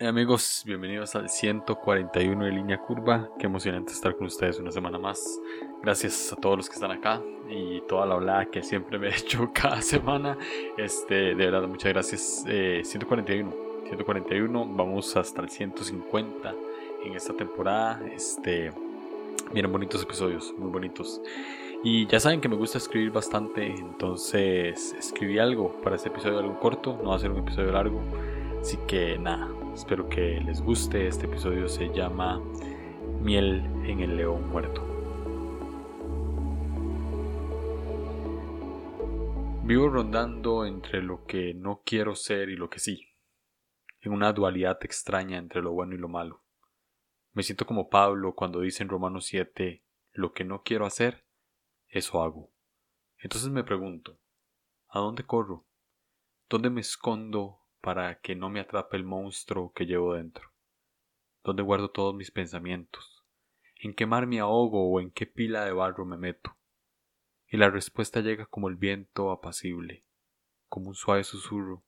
Eh, amigos, bienvenidos al 141 de Línea Curva. Qué emocionante estar con ustedes una semana más. Gracias a todos los que están acá y toda la hablada que siempre me he hecho cada semana. Este, de verdad, muchas gracias. 141, eh, 141, vamos hasta el 150 en esta temporada. Este, miren, bonitos episodios, muy bonitos. Y ya saben que me gusta escribir bastante, entonces escribí algo para este episodio, algo corto, no va a ser un episodio largo. Así que nada, espero que les guste. Este episodio se llama Miel en el León Muerto. Vivo rondando entre lo que no quiero ser y lo que sí, en una dualidad extraña entre lo bueno y lo malo. Me siento como Pablo cuando dice en Romanos 7, lo que no quiero hacer, eso hago. Entonces me pregunto, ¿a dónde corro? ¿Dónde me escondo para que no me atrape el monstruo que llevo dentro? ¿Dónde guardo todos mis pensamientos? ¿En qué mar me ahogo o en qué pila de barro me meto? Y la respuesta llega como el viento apacible, como un suave susurro,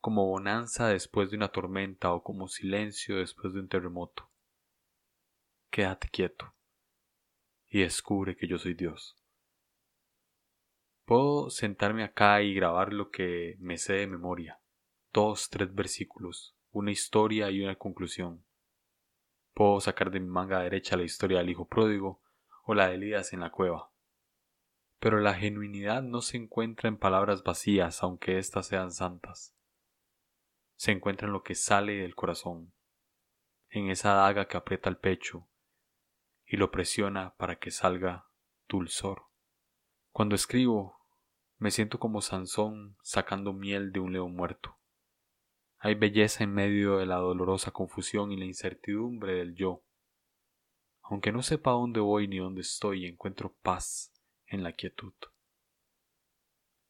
como bonanza después de una tormenta o como silencio después de un terremoto. Quédate quieto y descubre que yo soy Dios. Puedo sentarme acá y grabar lo que me sé de memoria, dos, tres versículos, una historia y una conclusión. Puedo sacar de mi manga derecha la historia del hijo pródigo o la de Elías en la cueva. Pero la genuinidad no se encuentra en palabras vacías, aunque éstas sean santas. Se encuentra en lo que sale del corazón, en esa daga que aprieta el pecho, y lo presiona para que salga dulzor. Cuando escribo, me siento como Sansón sacando miel de un león muerto. Hay belleza en medio de la dolorosa confusión y la incertidumbre del yo. Aunque no sepa dónde voy ni dónde estoy, encuentro paz en la quietud.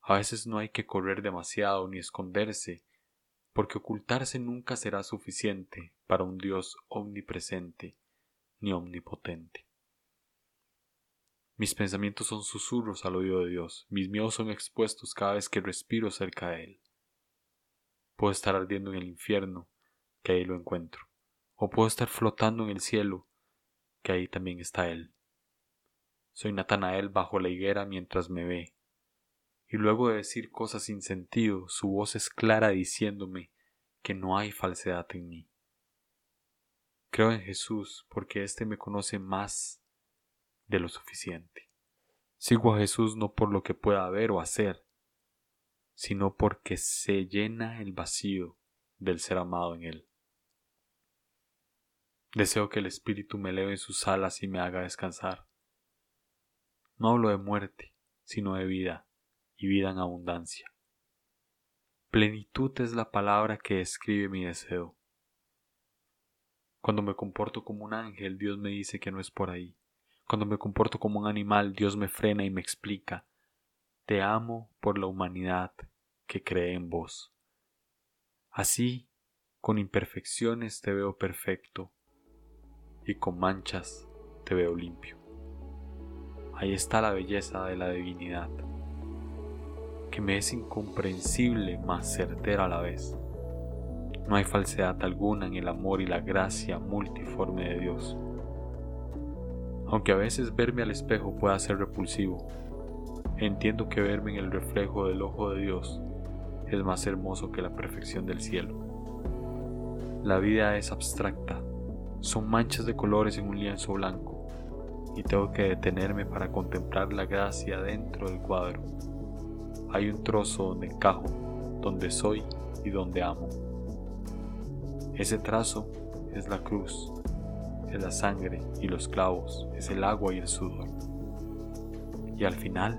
A veces no hay que correr demasiado ni esconderse, porque ocultarse nunca será suficiente para un Dios omnipresente ni omnipotente. Mis pensamientos son susurros al oído de Dios, mis miedos son expuestos cada vez que respiro cerca de Él. Puedo estar ardiendo en el infierno, que ahí lo encuentro, o puedo estar flotando en el cielo, que ahí también está Él. Soy Natanael bajo la higuera mientras me ve, y luego de decir cosas sin sentido, su voz es clara diciéndome que no hay falsedad en mí. Creo en Jesús porque éste me conoce más de lo suficiente. Sigo a Jesús no por lo que pueda ver o hacer, sino porque se llena el vacío del ser amado en Él. Deseo que el Espíritu me eleve en sus alas y me haga descansar. No hablo de muerte, sino de vida, y vida en abundancia. Plenitud es la palabra que describe mi deseo. Cuando me comporto como un ángel, Dios me dice que no es por ahí. Cuando me comporto como un animal, Dios me frena y me explica, te amo por la humanidad que cree en vos. Así, con imperfecciones te veo perfecto y con manchas te veo limpio. Ahí está la belleza de la divinidad, que me es incomprensible mas certera a la vez. No hay falsedad alguna en el amor y la gracia multiforme de Dios. Aunque a veces verme al espejo pueda ser repulsivo, entiendo que verme en el reflejo del ojo de Dios es más hermoso que la perfección del cielo. La vida es abstracta, son manchas de colores en un lienzo blanco, y tengo que detenerme para contemplar la gracia dentro del cuadro. Hay un trozo donde encajo, donde soy y donde amo. Ese trazo es la cruz, es la sangre y los clavos, es el agua y el sudor. Y al final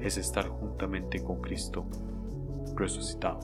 es estar juntamente con Cristo resucitado.